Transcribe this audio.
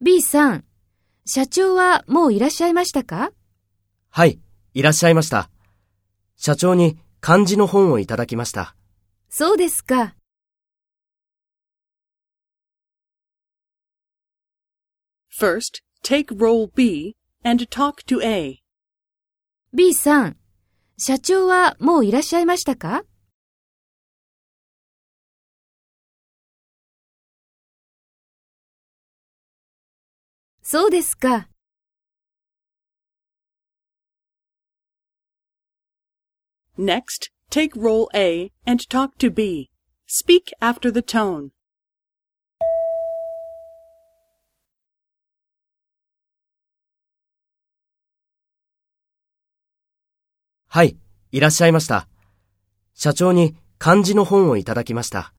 B さん、社長はもういらっしゃいましたか？はい、いらっしゃいました。社長に漢字の本をいただきました。そうですか。First, take role B and talk to A. B さん、社長はもういらっしゃいましたか？そうですか。Next, take role A and talk to B. Speak after the tone. はい、いらっしゃいました。社長に漢字の本をいただきました。